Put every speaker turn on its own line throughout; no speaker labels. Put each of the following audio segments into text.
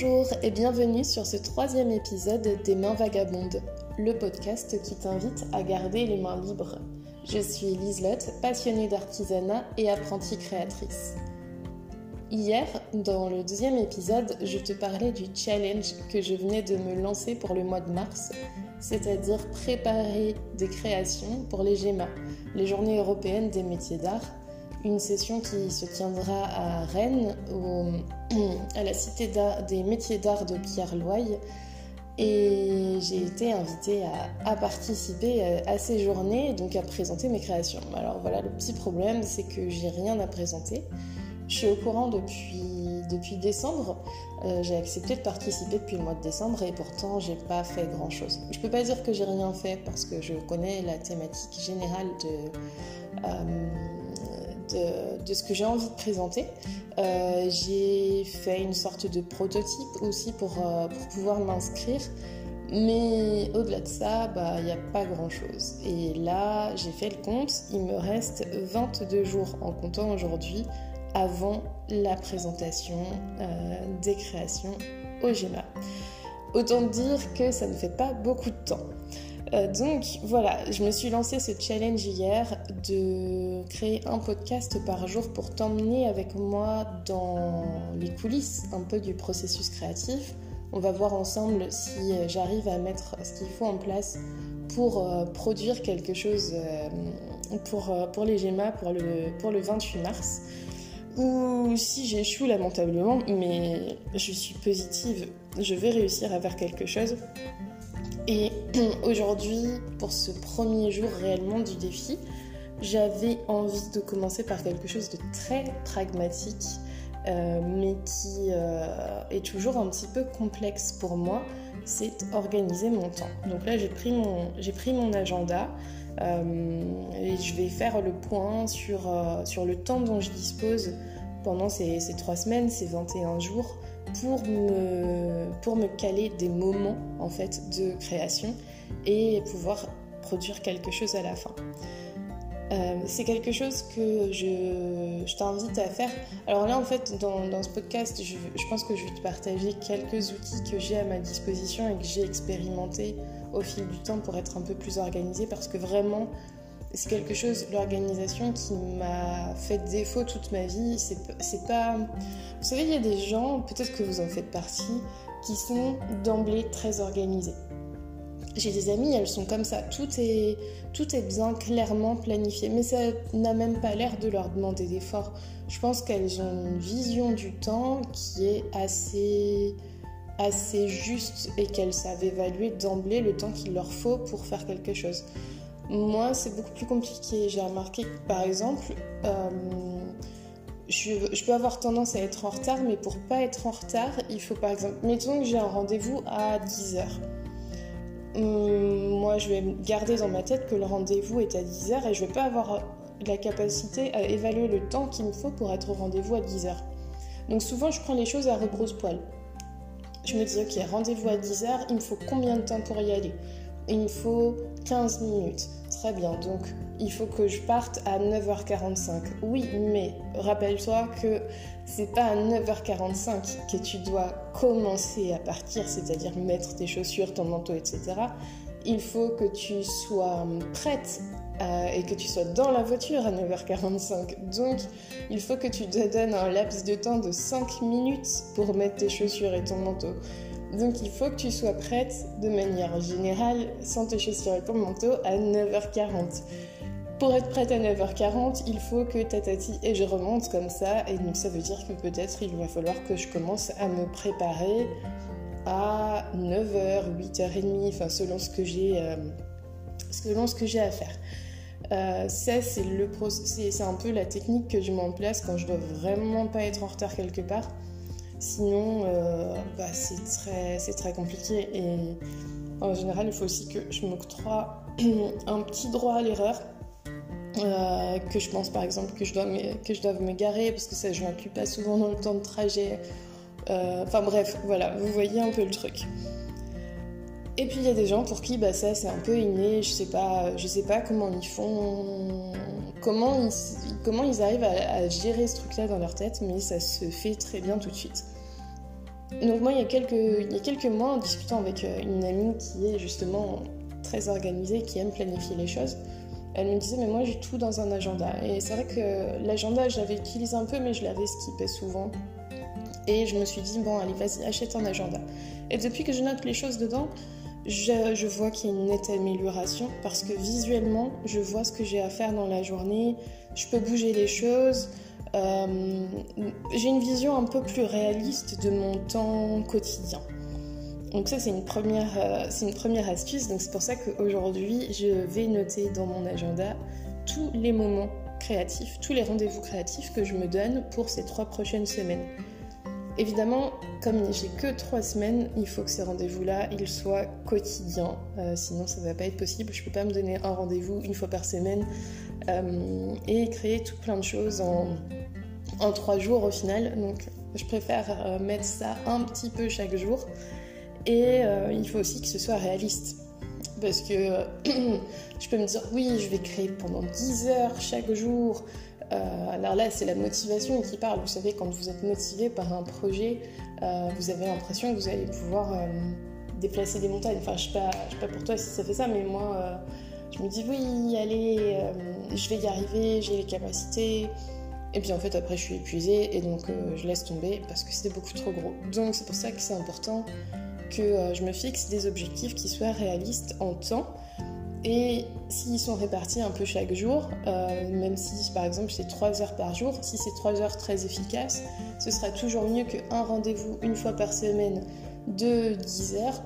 Bonjour et bienvenue sur ce troisième épisode des Mains Vagabondes, le podcast qui t'invite à garder les mains libres. Je suis Liselotte, passionnée d'artisanat et apprentie créatrice. Hier, dans le deuxième épisode, je te parlais du challenge que je venais de me lancer pour le mois de mars, c'est-à-dire préparer des créations pour les GEMA, les Journées européennes des métiers d'art, une session qui se tiendra à Rennes, à la Cité des métiers d'art de Pierre Loye. Et j'ai été invitée à, participer euh, à ces journées, donc à présenter mes créations. Alors voilà, le petit problème, c'est que j'ai rien à présenter. Je suis au courant depuis, depuis décembre. Euh, j'ai accepté de participer depuis le mois de décembre et pourtant j'ai pas fait grand chose. Je peux pas dire que j'ai rien fait parce que je connais la thématique générale de. Euh, de, ce que j'ai envie de présenter. Euh, j'ai fait une sorte de prototype aussi pour, euh, pouvoir m'inscrire. Mais au-delà de ça, bah, il n'y a pas grand-chose. Et là, j'ai fait le compte, il me reste 22 jours en comptant aujourd'hui avant la présentation euh, des créations au GEMA. Autant dire que ça ne fait pas beaucoup de temps. Euh, donc voilà, je me suis lancé ce challenge hier de créer un podcast par jour pour t'emmener avec moi dans les coulisses un peu du processus créatif. On va voir ensemble si euh, j'arrive à mettre ce qu'il faut en place pour euh, produire quelque chose pour, les GEMA pour le, pour le 28 mars. Ou si j'échoue lamentablement, mais je suis positive, je vais réussir à faire quelque chose. Et aujourd'hui, pour ce premier jour réellement du défi, j'avais envie de commencer par quelque chose de très pragmatique, euh, mais qui euh, est toujours un petit peu complexe pour moi, c'est organiser mon temps. Donc là, j'ai pris mon, j'ai pris mon agenda euh, et je vais faire le point sur, sur le temps dont je dispose pendant ces, ces trois semaines, ces 21 jours pour me, pour me caler des moments en fait de création et pouvoir produire quelque chose à la fin. Euh, c'est quelque chose que je, je t'invite à faire. Alors là, en fait, dans, dans ce podcast, je, pense que je vais te partager quelques outils que j'ai à ma disposition et que j'ai expérimenté au fil du temps pour être un peu plus organisée parce que vraiment, c'est quelque chose, l'organisation qui m'a fait défaut toute ma vie. C'est pas. Vous savez, il y a des gens, peut-être que vous en faites partie, qui sont d'emblée très organisés. J'ai des amies, elles sont comme ça. Tout est, tout est bien clairement planifié, mais ça n'a même pas l'air de leur demander d'efforts. Je pense qu'elles ont une vision du temps qui est assez, assez juste et qu'elles savent évaluer d'emblée le temps qu'il leur faut pour faire quelque chose. Moi, c'est beaucoup plus compliqué. J'ai remarqué par exemple, euh, je, peux avoir tendance à être en retard, mais pour pas être en retard, il faut par exemple, mettons que j'ai un rendez-vous à 10h. Hum, moi, je vais garder dans ma tête que le rendez-vous est à 10h et je vais pas avoir la capacité à évaluer le temps qu'il me faut pour être au rendez-vous à 10h. Donc souvent, je prends les choses à rebrousse-poil. Je me dis, ok, rendez-vous à 10h, il me faut combien de temps pour y aller? Il me faut 15 minutes. Très bien, donc il faut que je parte à 9h45. Oui, mais rappelle-toi que c'est pas à 9h45 que tu dois commencer à partir, c'est-à-dire mettre tes chaussures, ton manteau, etc. Il faut que tu sois prête euh, et que tu sois dans la voiture à 9h45. Donc, il faut que tu te donnes un laps de temps de 5 minutes pour mettre tes chaussures et ton manteau. Donc il faut que tu sois prête de manière générale, sans te chaussures et ton manteau, à 9h40. Pour être prête à 9h40, il faut que tatati et je remonte comme ça, et donc ça veut dire que peut-être il va falloir que je commence à me préparer à 9h, 8h30, enfin selon ce que j'ai, euh, selon ce que j'ai à faire. Euh, ça, c'est c'est un peu la technique que je mets en place quand je dois vraiment pas être en retard quelque part. Sinon, euh, bah, c'est très, très compliqué. Et en général, il faut aussi que je m'octroie un petit droit à l'erreur. Euh, que je pense par exemple que je dois me, que je dois me garer parce que ça je m'inclus pas souvent dans le temps de trajet. Euh, enfin bref, voilà, vous voyez un peu le truc. Et puis il y a des gens pour qui bah, ça c'est un peu inné, je sais pas, je sais pas comment ils font, comment ils, comment ils arrivent à, gérer ce truc-là dans leur tête, mais ça se fait très bien tout de suite. donc moi, il y, a quelques, il y a quelques mois, en discutant avec une amie qui est justement très organisée, qui aime planifier les choses, elle me disait, mais moi j'ai tout dans un agenda. Et c'est vrai que l'agenda, j'avais utilisé un peu, mais je l'avais skippé souvent. Et je me suis dit, bon, allez, vas-y, achète un agenda. Et depuis que je note les choses dedans, je, vois qu'il y a une nette amélioration parce que visuellement, je vois ce que j'ai à faire dans la journée, je peux bouger les choses. Euh, j'ai une vision un peu plus réaliste de mon temps quotidien. Donc ça, c'est une, première, euh, c'est une première astuce. Donc c'est pour ça qu'aujourd'hui, je vais noter dans mon agenda tous les moments créatifs, tous les rendez-vous créatifs que je me donne pour ces trois prochaines semaines. Évidemment, comme j'ai que trois semaines, il faut que ces rendez-vous-là, ils soient quotidiens. Euh, sinon, ça ne va pas être possible. Je ne peux pas me donner un rendez-vous une fois par semaine euh, et créer tout plein de choses en, trois jours au final. Donc, je préfère euh, mettre ça un petit peu chaque jour. Et il faut aussi que ce soit réaliste. Parce que je peux me dire, oui, je vais créer pendant 10 heures chaque jour. Euh, alors là, c'est la motivation qui parle. Vous savez, quand vous êtes motivé par un projet, euh, vous avez l'impression que vous allez pouvoir euh, déplacer des montagnes. Enfin, je sais pas, sais pas pour toi si ça fait ça, mais moi, je me dis oui, allez, je vais y arriver, j'ai les capacités. Et puis en fait, après, je suis épuisée et donc je laisse tomber parce que c'était beaucoup trop gros. Donc c'est pour ça que c'est important que je me fixe des objectifs qui soient réalistes en temps et s'ils sont répartis un peu chaque jour, euh, même si par exemple c'est 3 heures par jour, si c'est 3 heures très efficaces, ce sera toujours mieux qu'un rendez-vous une fois par semaine de 10 heures,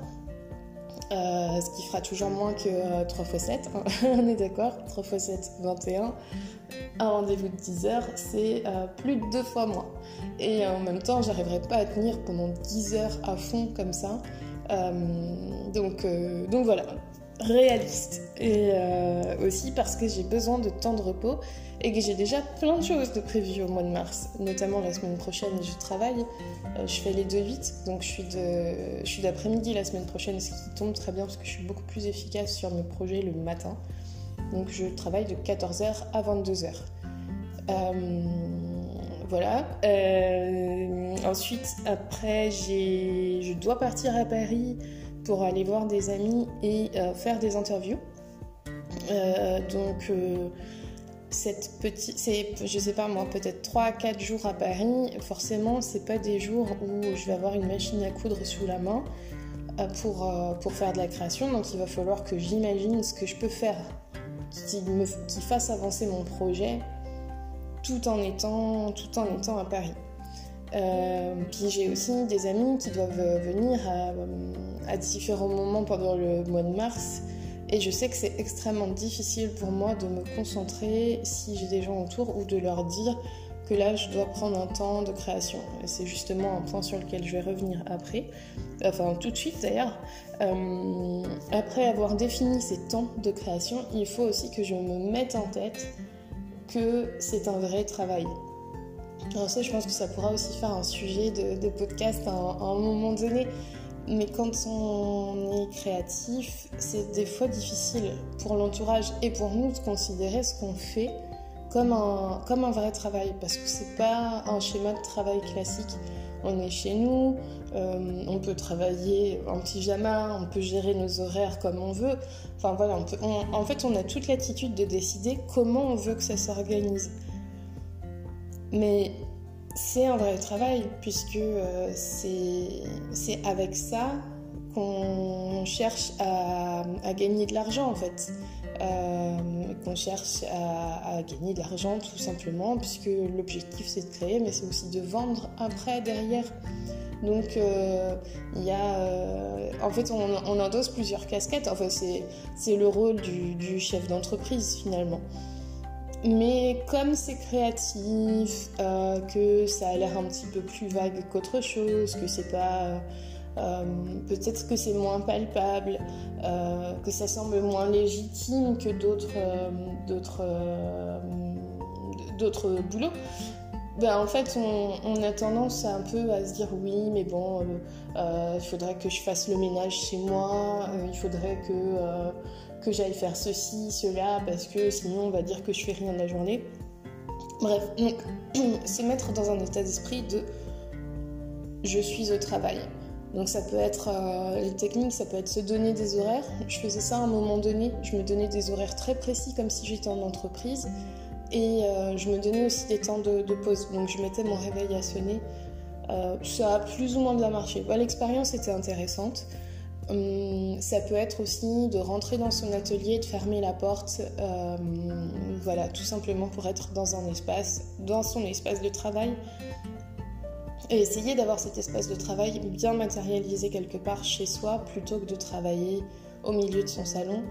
euh, ce qui fera toujours moins que 3 x 7, on est d'accord 3 x 7, 21. Un rendez-vous de 10 heures, c'est euh, plus de 2 fois moins. Et en même temps, j'arriverai pas à tenir pendant 10 heures à fond comme ça. donc, donc voilà, réaliste et euh, aussi parce que j'ai besoin de temps de repos et que j'ai déjà plein de choses de prévues au mois de mars. Notamment la semaine prochaine, je travaille, euh, je fais les 2-8, donc je suis, d'après-midi la semaine prochaine, ce qui tombe très bien parce que je suis beaucoup plus efficace sur mes projets le matin. Donc je travaille de 14h à 22h. Euh, voilà. ensuite, après, je dois partir à Paris pour aller voir des amis et euh, faire des interviews. Euh, donc, euh, cette petite, c'est, je sais pas moi, peut-être 3-4 jours à Paris. Forcément, c'est pas des jours où je vais avoir une machine à coudre sous la main pour, pour faire de la création. Donc, il va falloir que j'imagine ce que je peux faire qui, me, qui fasse avancer mon projet tout en étant, tout en étant à Paris. Euh, puis j'ai aussi des amis qui doivent venir à, différents moments pendant le mois de mars. Et je sais que c'est extrêmement difficile pour moi de me concentrer si j'ai des gens autour ou de leur dire que là je dois prendre un temps de création. C'est justement un point sur lequel je vais revenir après, enfin tout de suite d'ailleurs. Euh, après avoir défini ces temps de création, il faut aussi que je me mette en tête que c'est un vrai travail. Alors ça, je pense que ça pourra aussi faire un sujet de, podcast à un, moment donné. Mais quand on est créatif, c'est des fois difficile pour l'entourage et pour nous de considérer ce qu'on fait comme un, comme un vrai travail. Parce que c'est pas un schéma de travail classique. On est chez nous, euh, on peut travailler en pyjama, on peut gérer nos horaires comme on veut. Enfin voilà, en fait, on a toute l'attitude de décider comment on veut que ça s'organise. Mais c'est un vrai travail puisque euh, c'est avec ça qu'on cherche à, gagner de l'argent en fait. Euh, qu'on cherche à, gagner de l'argent tout simplement puisque l'objectif c'est de créer mais c'est aussi de vendre après derrière. Donc euh, il y a, en fait on, endosse plusieurs casquettes. C'est le rôle du chef d'entreprise finalement. Mais comme c'est créatif, euh, que ça a l'air un petit peu plus vague qu'autre chose, que c'est pas. Euh, euh, peut-être que c'est moins palpable, que ça semble moins légitime que d'autres d'autres boulots. Ben, en fait, on, on, a tendance un peu à se dire oui, mais bon, il faudrait que je fasse le ménage chez moi, il faudrait que que j'aille faire ceci, cela, parce que sinon on va dire que je fais rien de la journée. Bref, donc se mettre dans un état d'esprit de je suis au travail. Donc ça peut être euh, les techniques, ça peut être se donner des horaires. Je faisais ça à un moment donné, je me donnais des horaires très précis comme si j'étais en entreprise et euh, je me donnais aussi des temps de, pause. Donc je mettais mon réveil à sonner. Euh, ça a plus ou moins bien marché. L'expérience était intéressante. Hum, ça peut être aussi de rentrer dans son atelier, de fermer la porte, voilà, tout simplement pour être dans un espace, dans son espace de travail, et essayer d'avoir cet espace de travail bien matérialisé quelque part chez soi plutôt que de travailler au milieu de son salon,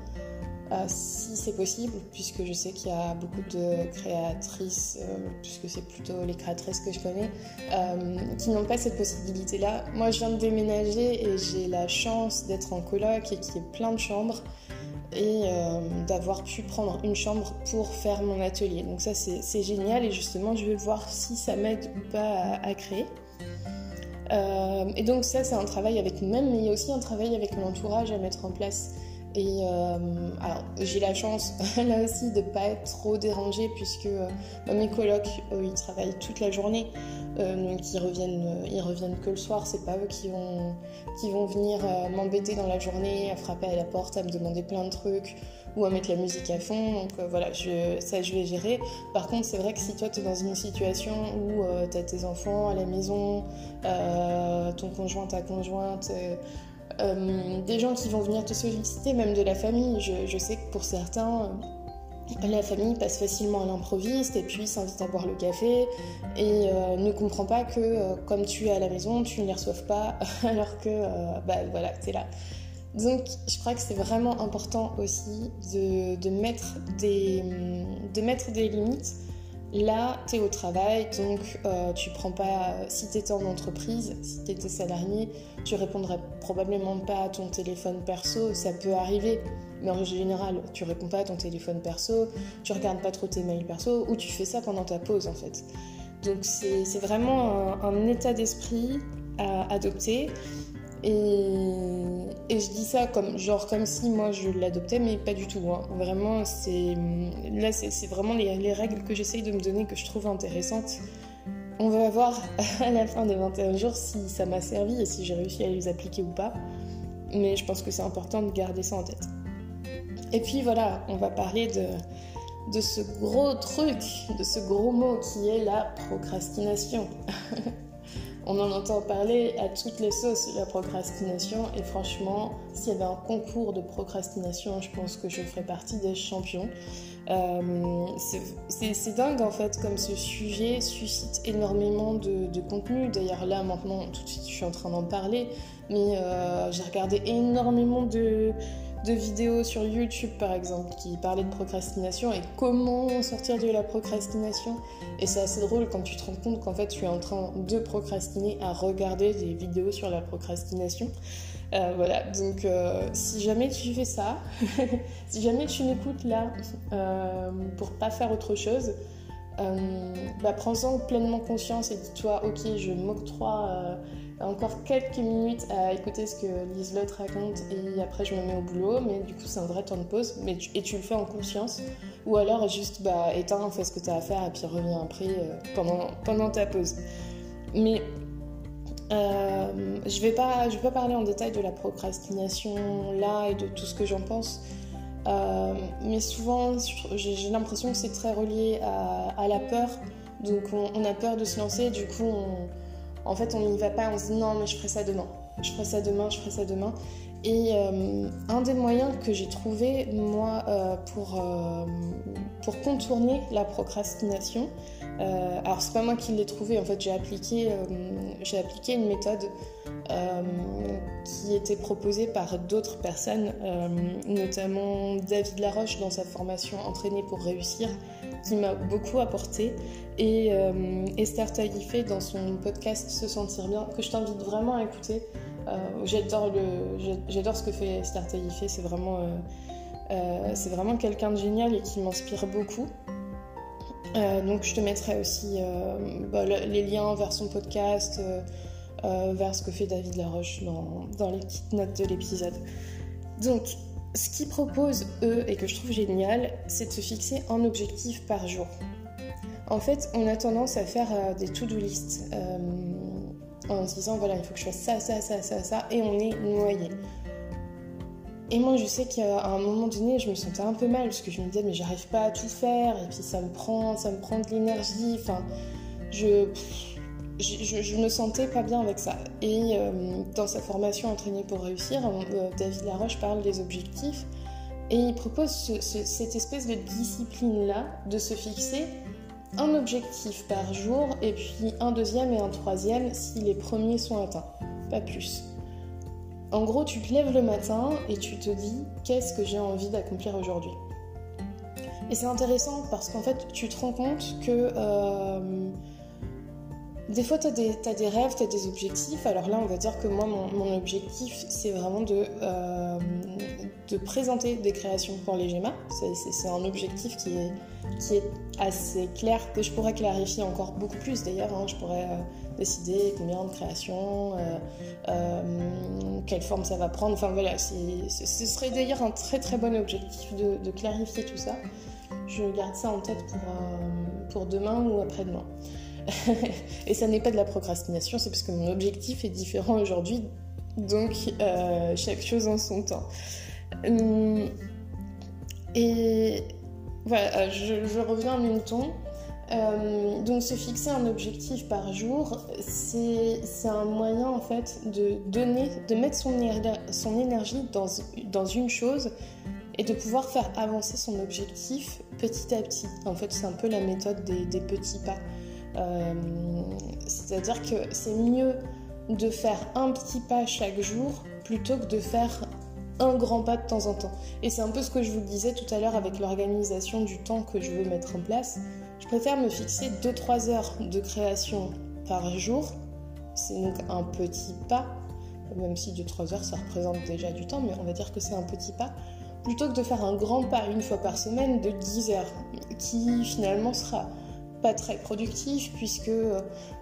euh, si c'est possible, puisque je sais qu'il y a beaucoup de créatrices, euh, puisque c'est plutôt les créatrices que je connais, euh, qui n'ont pas cette possibilité-là. Moi, je viens de déménager et j'ai la chance d'être en coloc et qu'il y ait plein de chambres et d'avoir pu prendre une chambre pour faire mon atelier. Donc ça, c'est génial et justement, je vais voir si ça m'aide ou pas à créer. Euh, et donc ça, c'est un travail avec nous-mêmes, mais il y a aussi un travail avec l'entourage à mettre en place. Et euh, j'ai la chance là aussi de ne pas être trop dérangée puisque euh, mes colocs, ils travaillent toute la journée. donc ils reviennent, ils reviennent que le soir. C'est pas eux qui vont, qui vont venir m'embêter dans la journée, à frapper à la porte, à me demander plein de trucs ou à mettre la musique à fond. Donc euh, voilà, ça je vais gérer. Par contre, c'est vrai que si toi tu es dans une situation où euh, tu as tes enfants à la maison, euh, ton conjoint, ta conjointe, des gens qui vont venir te solliciter, même de la famille, je, sais que pour certains, la famille passe facilement à l'improviste et puis s'invite à boire le café et ne comprend pas que comme tu es à la maison, tu ne les reçoives pas alors que bah voilà, tu es là. Donc je crois que c'est vraiment important aussi de, mettre, des, de mettre des limites. Là, tu es au travail, donc euh, tu prends pas. Si tu étais en entreprise, si tu étais salarié, tu répondrais probablement pas à ton téléphone perso. Ça peut arriver, mais en général, tu réponds pas à ton téléphone perso, tu regardes pas trop tes mails perso, ou tu fais ça pendant ta pause en fait. Donc c'est vraiment un, un état d'esprit à adopter. Et, je dis ça comme, genre, comme si moi je l'adoptais, mais pas du tout. Hein. Vraiment, c'est, là, c'est vraiment les, règles que j'essaye de me donner que je trouve intéressantes. On va voir à la fin des 21 jours si ça m'a servi et si j'ai réussi à les appliquer ou pas. Mais je pense que c'est important de garder ça en tête. Et puis voilà, on va parler de, de ce gros truc, de ce gros mot qui est la procrastination. On en entend parler à toutes les sauces, la procrastination. Et franchement, s'il y avait un concours de procrastination, je pense que je ferais partie des champions. Euh, c'est dingue en fait, comme ce sujet suscite énormément de, contenu. D'ailleurs, là maintenant, tout de suite, je suis en train d'en parler. Mais euh, j'ai regardé énormément de de vidéos sur YouTube par exemple qui parlaient de procrastination et comment sortir de la procrastination. Et c'est assez drôle quand tu te rends compte qu'en fait tu es en train de procrastiner à regarder des vidéos sur la procrastination. Euh, voilà, donc euh, si jamais tu fais ça, si jamais tu m'écoutes là euh, pour pas faire autre chose, bah, prends-en pleinement conscience et dis-toi, ok, je m'octroie encore quelques minutes à écouter ce que Liselotte raconte et après je me mets au boulot, mais du coup c'est un vrai temps de pause mais et tu le fais en conscience. Ou alors juste bah, éteins, fais ce que tu as à faire et puis reviens après euh, pendant, pendant ta pause. Mais euh, je vais pas vais pas parler en détail de la procrastination là et de tout ce que j'en pense. Euh, mais souvent j'ai l'impression que c'est très relié à, la peur. Donc on, on, a peur de se lancer, du coup on, en fait, on n'y va pas, on se dit non, mais je ferai ça demain. Je ferai ça demain, je ferai ça demain. Et euh, un des moyens que j'ai trouvé, moi, euh, pour, euh, pour contourner la procrastination, alors c'est pas moi qui l'ai trouvé, en fait, j'ai appliqué, j'ai appliqué une méthode qui était proposée par d'autres personnes, notamment David Laroche dans sa formation Entraîner pour réussir, qui m'a beaucoup apporté. Et euh, Esther Taïfé dans son podcast Se sentir bien, que je t'invite vraiment à écouter. Euh, j'adore, ce que fait Esther Taïfé, c'est vraiment, euh, vraiment quelqu'un de génial et qui m'inspire beaucoup. donc je te mettrai aussi bah, les liens vers son podcast, vers ce que fait David Laroche dans, dans les petites notes de l'épisode. Donc ce qu'ils proposent, eux, et que je trouve génial, c'est de se fixer un objectif par jour. En fait, on a tendance à faire euh, des to-do list. Euh, en se disant voilà, il faut que je fasse ça, ça, ça, ça, ça, et on est noyé. Et moi, je sais qu'à un moment donné, je me sentais un peu mal parce que je me disais, mais j'arrive pas à tout faire, et puis ça me prend, ça me prend de l'énergie. Enfin, je, je, me sentais pas bien avec ça. Et euh, dans sa formation Entraîner pour réussir, euh, David Laroche parle des objectifs et il propose cette espèce de discipline-là de se fixer un objectif par jour et puis un deuxième et un troisième si les premiers sont atteints, pas plus. En gros, tu te lèves le matin et tu te dis qu'est-ce que j'ai envie d'accomplir aujourd'hui? Et c'est intéressant parce qu'en fait, tu te rends compte que euh, des fois, tu as, des rêves, tu as des objectifs. Alors là, on va dire que moi, mon, objectif, c'est vraiment de, euh, de présenter des créations pour les GEMA. C'est un objectif qui est, qui est assez clair, que je pourrais clarifier encore beaucoup plus d'ailleurs. Hein. Je pourrais euh, décider combien de créations, euh, quelle forme ça va prendre. Enfin voilà, ce serait d'ailleurs un très très bon objectif de, de, clarifier tout ça. Je garde ça en tête pour, pour demain ou après-demain. et ça n'est pas de la procrastination, c'est parce que mon objectif est différent aujourd'hui, donc euh, chaque chose en son temps. Hum, et voilà, euh, je, reviens à Milton. Euh, donc se fixer un objectif par jour, c'est un moyen en fait de donner, de mettre son, énergie dans une chose et de pouvoir faire avancer son objectif petit à petit. En fait, c'est un peu la méthode des petits pas. Euh, c'est-à-dire que c'est mieux de faire un petit pas chaque jour plutôt que de faire un grand pas de temps en temps. Et c'est un peu ce que je vous disais tout à l'heure avec l'organisation du temps que je veux mettre en place. Je préfère me fixer 2-3 heures de création par jour. C'est donc un petit pas, même si 2-3 heures ça représente déjà du temps, mais on va dire que c'est un petit pas, plutôt que de faire un grand pas une fois par semaine de 10 heures, qui finalement sera pas très productif puisque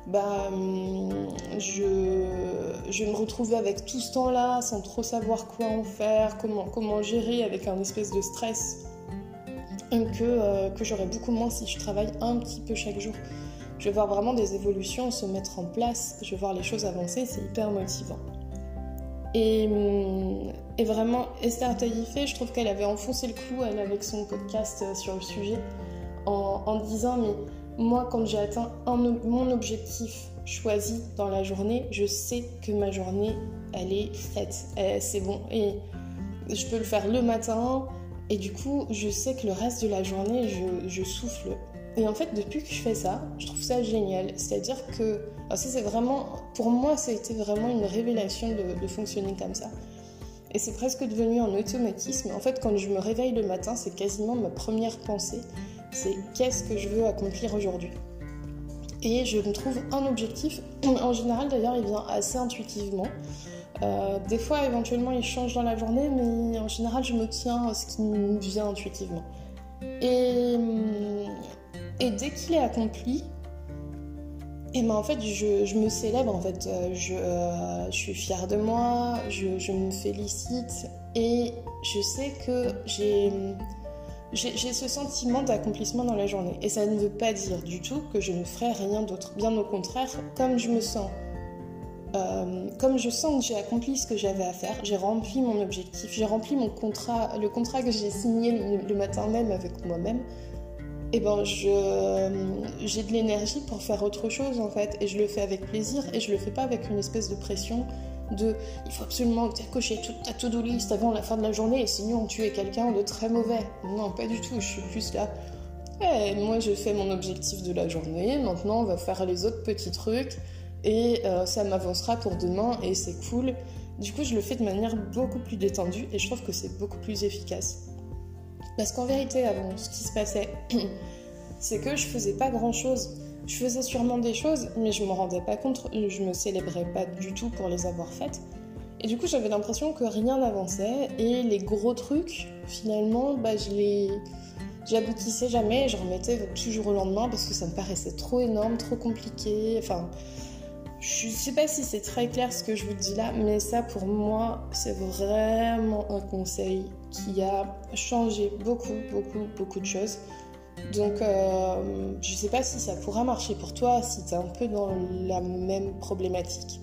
bah, hum, je, je me retrouvais avec tout ce temps-là sans trop savoir quoi en faire, comment, comment gérer avec un espèce de stress que, euh, que j'aurais beaucoup moins si je travaille un petit peu chaque jour. Je vais voir vraiment des évolutions se mettre en place, je vais voir les choses avancer, c'est hyper motivant. Et, hum, et vraiment, Esther Taïfé, je trouve qu'elle avait enfoncé le clou elle, avec son podcast euh, sur le sujet en, en disant mais moi, quand j'ai atteint mon objectif choisi dans la journée, je sais que ma journée, elle est faite. C'est bon. Et je peux le faire le matin. Et du coup, je sais que le reste de la journée, je, souffle. Et en fait, depuis que je fais ça, je trouve ça génial. C'est-à-dire que, ça c'est vraiment, pour moi, ça a été vraiment une révélation de, de fonctionner comme ça. Et c'est presque devenu un automatisme. En fait, quand je me réveille le matin, c'est quasiment ma première pensée c'est qu'est-ce que je veux accomplir aujourd'hui. Et je me trouve un objectif. En général, d'ailleurs, il vient assez intuitivement. Euh, des fois, éventuellement, il change dans la journée, mais en général, je me tiens à ce qui me vient intuitivement. Et, et dès qu'il est accompli, et ben en fait, je, me célèbre, en fait. Euh, je, euh, je suis fière de moi, je, je, me félicite, et je sais que j'ai j'ai ce sentiment d'accomplissement dans la journée. Et ça ne veut pas dire du tout que je ne ferai rien d'autre. Bien au contraire, comme je me sens, euh, comme je sens que j'ai accompli ce que j'avais à faire, j'ai rempli mon objectif, j'ai rempli mon contrat, le contrat que j'ai signé le, matin même avec moi-même. Et eh ben j'ai de l'énergie pour faire autre chose en fait, et je le fais avec plaisir, et je le fais pas avec une espèce de pression de il faut absolument que tu aies coché toute ta to-do list avant la fin de la journée, sinon tu es quelqu'un de très mauvais. Non, pas du tout, je suis plus là. Eh, moi, je fais mon objectif de la journée, maintenant on va faire les autres petits trucs et euh, ça m'avancera pour demain et c'est cool. Du coup, je le fais de manière beaucoup plus détendue et je trouve que c'est beaucoup plus efficace. Parce qu'en vérité, avant, ce qui se passait, c'est que je faisais pas grand chose. Je faisais sûrement des choses, mais je me rendais pas compte, je me célébrais pas du tout pour les avoir faites. Et du coup, j'avais l'impression que rien n'avançait et les gros trucs, finalement, bah, je les j'aboutissais jamais et je remettais toujours au lendemain parce que ça me paraissait trop énorme, trop compliqué. Enfin, je sais pas si c'est très clair ce que je vous dis là, mais ça pour moi, c'est vraiment un conseil qui a changé beaucoup, beaucoup, beaucoup de choses. Donc, euh, je sais pas si ça pourra marcher pour toi si tu es un peu dans la même problématique.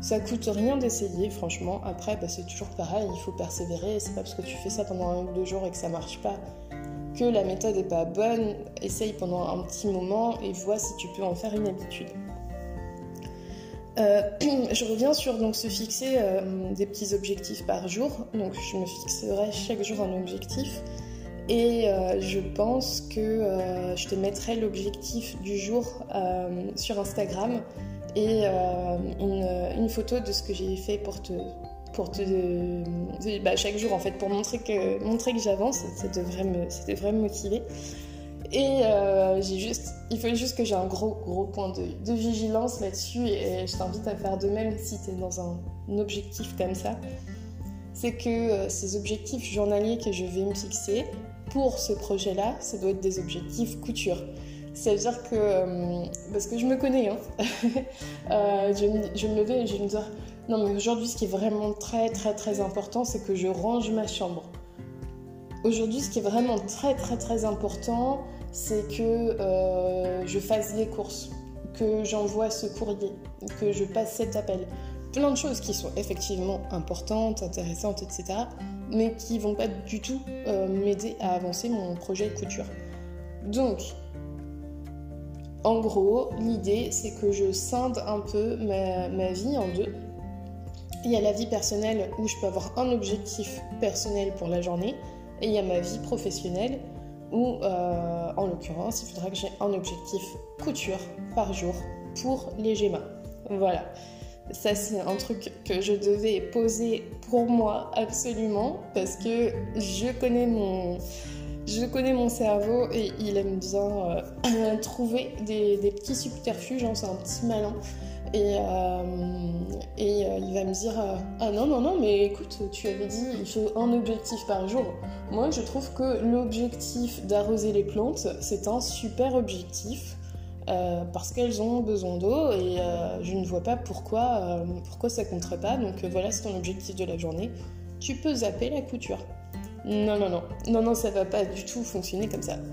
Ça coûte rien d'essayer, franchement. Après, bah, c'est toujours pareil, il faut persévérer. C'est pas parce que tu fais ça pendant un ou deux jours et que ça marche pas que la méthode est pas bonne. Essaye pendant un petit moment et vois si tu peux en faire une habitude. Euh, je reviens sur donc se fixer euh, des petits objectifs par jour. Donc je me fixerai chaque jour un objectif et euh, je pense que je te mettrai l'objectif du jour sur Instagram et une, photo de ce que j'ai fait pour te pour te bah, chaque jour en fait pour montrer que montrer que j'avance. Ça devrait me ça devrait me motiver. Et euh, j'ai juste, il faut juste que j'ai un gros, gros point de, vigilance là-dessus et, je t'invite à faire de même si tu es dans un, objectif comme ça. C'est que euh, ces objectifs journaliers que je vais me fixer pour ce projet-là, ça doit être des objectifs couture. C'est-à-dire que, euh, parce que je me connais, hein, je, je, me lever et je me dire, non mais aujourd'hui ce qui est vraiment très très très important, c'est que je range ma chambre. Aujourd'hui ce qui est vraiment très très très important, c'est que euh, je fasse des courses, que j'envoie ce courrier, que je passe cet appel. Plein de choses qui sont effectivement importantes, intéressantes, etc. Mais qui vont pas du tout euh, m'aider à avancer mon projet de couture. Donc, en gros, l'idée, c'est que je scinde un peu ma, vie en deux. Il y a la vie personnelle où je peux avoir un objectif personnel pour la journée, et il y a ma vie professionnelle où, euh, en l'occurrence, il faudra que j'ai un objectif couture par jour pour les GEMA. Voilà. Ça, c'est un truc que je devais poser pour moi absolument parce que je connais mon, je connais mon cerveau et il aime bien euh, trouver des, petits subterfuges. Hein, c'est un petit malin. Et, euh, euh, il va me dire Ah non, non, non, mais écoute, tu avais dit il faut un objectif par jour. Moi, je trouve que l'objectif d'arroser les plantes, c'est un super objectif. Parce qu'elles ont besoin d'eau et je ne vois pas pourquoi, pourquoi ça compterait pas. Donc voilà, c'est ton objectif de la journée. Tu peux zapper la couture. Non, non, non. Non, non, ça va pas du tout fonctionner comme ça.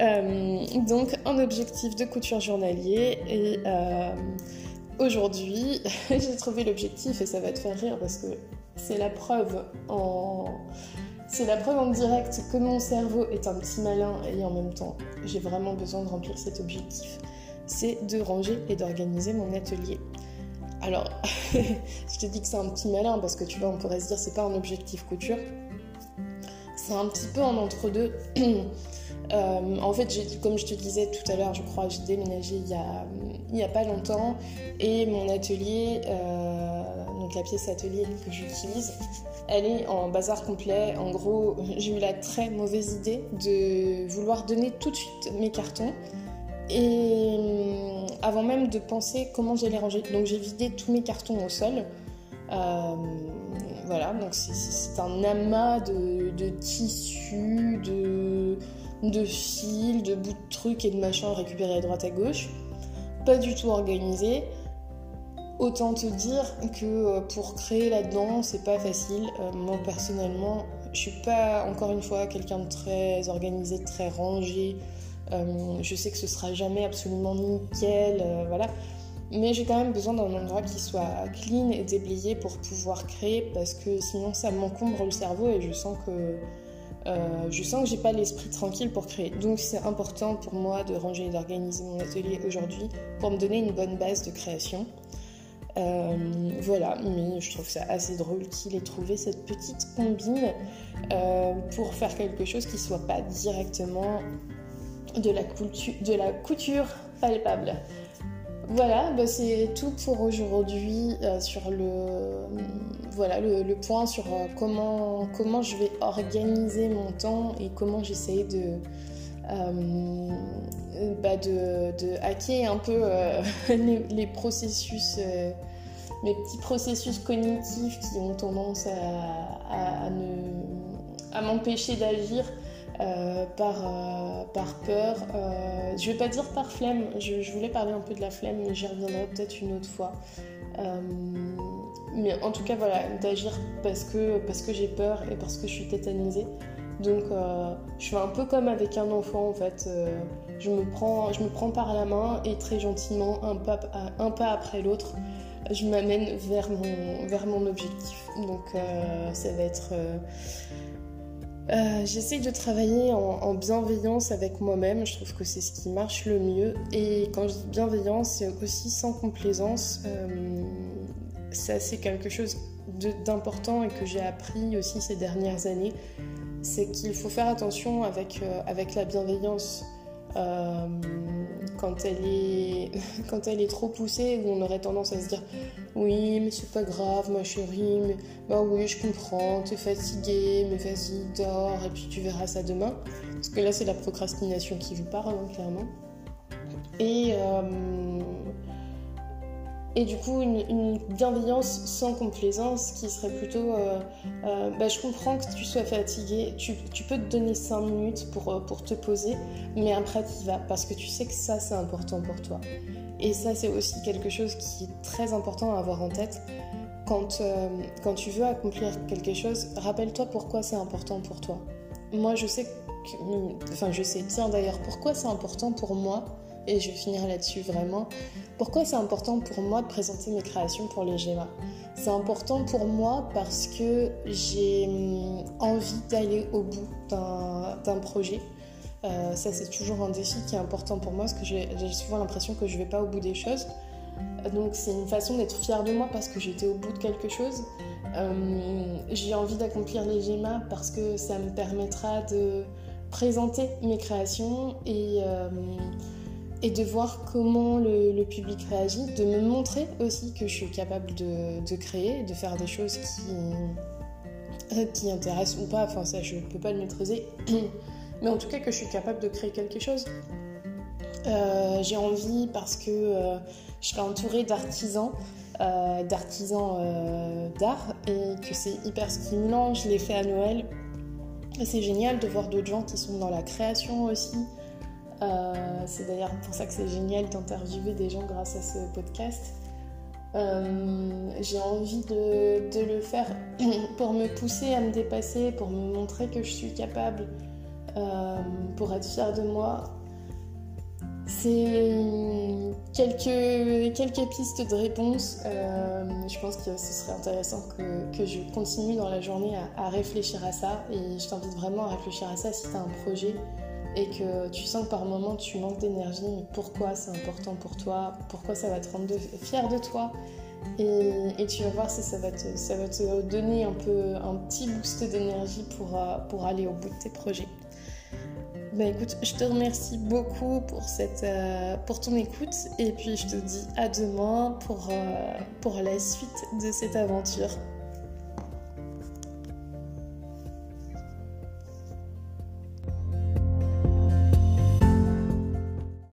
Euh, donc un objectif de couture journalier et euh, aujourd'hui j'ai trouvé l'objectif et ça va te faire rire parce que c'est la preuve en c'est la preuve en direct que mon cerveau est un petit malin et en même temps j'ai vraiment besoin de remplir cet objectif. C'est de ranger et d'organiser mon atelier. Alors, je te dis que c'est un petit malin parce que tu vois, on pourrait se dire c'est pas un objectif couture. C'est un petit peu en entre-deux. Euh, en fait, comme je te disais tout à l'heure, je crois, j'ai déménagé il n'y a, pas longtemps et mon atelier, euh, la pièce atelier que j'utilise, elle est en bazar complet. En gros, j'ai eu la très mauvaise idée de vouloir donner tout de suite mes cartons et euh, avant même de penser comment j'allais ranger. Donc j'ai vidé tous mes cartons au sol. voilà, donc c'est un amas de, de tissus, de de fils, de bouts de trucs et de machins récupérés à droite à gauche. Pas du tout organisé. Autant te dire que euh, pour créer là-dedans, c'est pas facile. Euh, moi personnellement, je suis pas encore une fois quelqu'un de très organisé, très rangé. Euh, je sais que ce sera jamais absolument nickel, voilà. Mais j'ai quand même besoin d'un endroit qui soit clean et déblayé pour pouvoir créer parce que sinon ça m'encombre le cerveau et je sens que je sens que j'ai pas l'esprit tranquille pour créer. Donc c'est important pour moi de ranger et d'organiser mon atelier aujourd'hui pour me donner une bonne base de création. Euh, voilà, mais je trouve ça assez drôle qu'il ait trouvé cette petite combine euh, pour faire quelque chose qui soit pas directement de la, couture palpable. Voilà, bah, c'est tout pour aujourd'hui euh, sur le, voilà, le, point sur comment, comment je vais organiser mon temps et comment j'essaye de, bah, de, hacker un peu les, processus, mes petits processus cognitifs qui ont tendance à, m'empêcher d'agir euh, par, euh, par peur. Euh, je vais pas dire par flemme, je, voulais parler un peu de la flemme, mais j'y reviendrai peut-être une autre fois. mais en tout cas, voilà, d'agir parce que, parce que j'ai peur et parce que je suis tétanisée. Donc je fais un peu comme avec un enfant en fait. je, me prends, je me par la main et très gentiment, un pas, après l'autre, je m'amène vers mon, objectif. Donc ça va être euh, j'essaie de travailler en, bienveillance avec moi-même, je trouve que c'est ce qui marche le mieux. Et quand je dis bienveillance, c'est aussi sans complaisance. Euh, ça, c'est quelque chose d'important et que j'ai appris aussi ces dernières années. C'est qu'il faut faire attention avec, euh, avec la bienveillance. Euh, quand, elle est, quand elle est trop poussée, où on aurait tendance à se dire Oui, mais c'est pas grave, ma chérie, mais bah oui, je comprends, t'es fatiguée, mais vas-y, dors, et puis tu verras ça demain. Parce que là, c'est la procrastination qui vous parle, hein, clairement. Euh, et du coup une, bienveillance sans complaisance qui serait plutôt euh, euh, bah, je comprends que tu sois fatigué, tu, peux te donner 5 minutes pour, euh, pour te poser, mais après tu y vas parce que tu sais que ça c'est important pour toi. Et ça c'est aussi quelque chose qui est très important à avoir en tête. Quand, quand tu veux accomplir quelque chose, rappelle-toi pourquoi c'est important pour toi. Moi je sais que, enfin je sais, tiens d'ailleurs pourquoi c'est important pour moi et je vais finir là-dessus vraiment. Pourquoi c'est important pour moi de présenter mes créations pour les GEMA C'est important pour moi parce que j'ai hum, envie d'aller au bout d'un projet. Euh, ça, c'est toujours un défi qui est important pour moi parce que j'ai souvent l'impression que je ne vais pas au bout des choses. Donc, c'est une façon d'être fière de moi parce que j'étais au bout de quelque chose. Euh, j'ai envie d'accomplir les GEMA parce que ça me permettra de présenter mes créations et. Euh, et de voir comment le, public réagit, de me montrer aussi que je suis capable de, créer, de faire des choses qui, euh, qui intéressent ou pas, enfin ça je ne peux pas le maîtriser, mais en tout cas que je suis capable de créer quelque chose. Euh, j'ai envie parce que euh, je suis entourée d'artisans, d'artisans d'art et que c'est hyper stimulant. Je l'ai fait à Noël. C'est génial de voir d'autres gens qui sont dans la création aussi, euh, c'est d'ailleurs pour ça que c'est génial d'interviewer des gens grâce à ce podcast. Euh, j'ai envie de, le faire pour me pousser à me dépasser, pour me montrer que je suis capable, euh, pour être fière de moi. C'est quelques, quelques pistes de réponse. je pense que ce serait intéressant que, je continue dans la journée à, à réfléchir à ça. Et je t'invite vraiment à réfléchir à ça si tu as un projet et que tu sens que par moment tu manques d'énergie, mais pourquoi c'est important pour toi, pourquoi ça va te rendre fier de toi? Et, tu vas voir si ça va, te, donner un peu un petit boost d'énergie pour, euh, aller au bout de tes projets. Ben écoute, je te remercie beaucoup euh, pour ton écoute et puis je te dis à demain pour, euh, pour la suite de cette aventure.